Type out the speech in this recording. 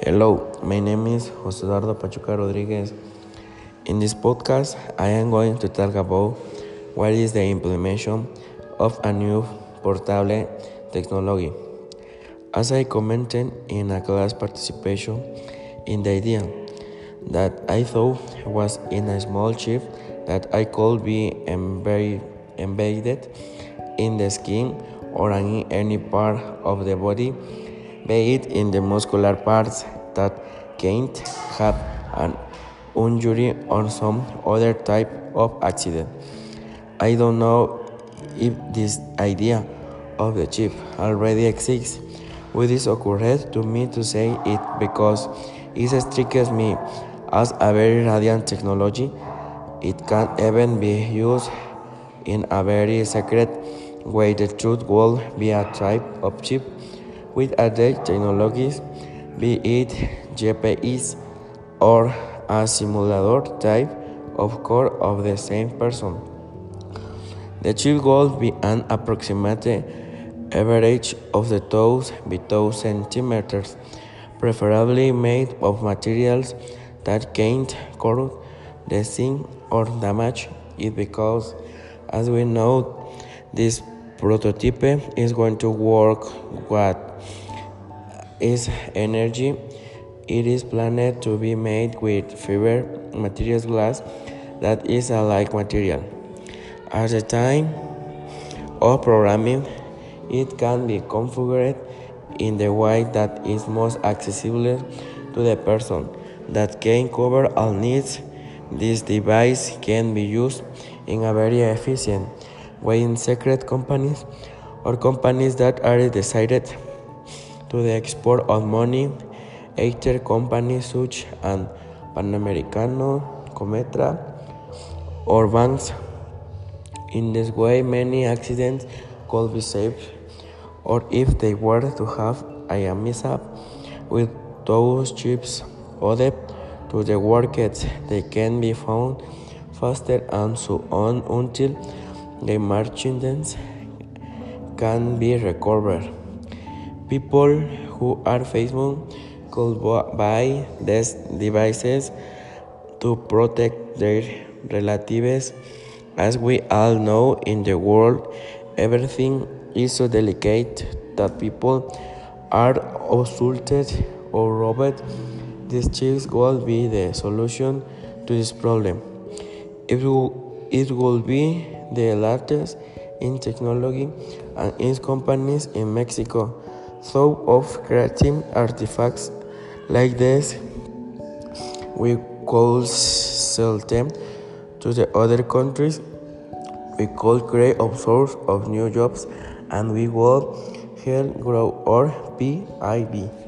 Hello, my name is José Eduardo Pachuca Rodriguez. In this podcast, I am going to talk about what is the implementation of a new portable technology. As I commented in a class participation in the idea that I thought was in a small chip that I could be embedded in the skin or in any part of the body, be it in the muscular parts that can't have an injury or some other type of accident. I don't know if this idea of the chip already exists. It is occurred to me to say it because it strikes me as a very radiant technology. It can even be used in a very secret way. The truth will be a type of chip with other technologies, be it GPS or a simulator type of core of the same person. The chip will be an approximate average of the toes 2 centimeters, preferably made of materials that can't corrode the zinc or damage it because, as we know, this prototype is going to work what is energy. It is planned to be made with fiber materials glass that is a like material. At the time of programming, it can be configured in the way that is most accessible to the person that can cover all needs. This device can be used in a very efficient way in secret companies or companies that are decided to the export of money. Either companies such as Panamericano, Cometra, or banks. In this way, many accidents could be saved or if they were to have a mishap with those chips added to the workets, they can be found faster and so on until the merchandise can be recovered. People who are Facebook could buy these devices to protect their relatives. As we all know in the world, everything is so delicate that people are assaulted or robbed. These chips will be the solution to this problem. It will, it will be the largest in technology and in companies in Mexico. So of creating artifacts like this, we could sell them to the other countries. We could create a source of new jobs and we will help grow our PIB.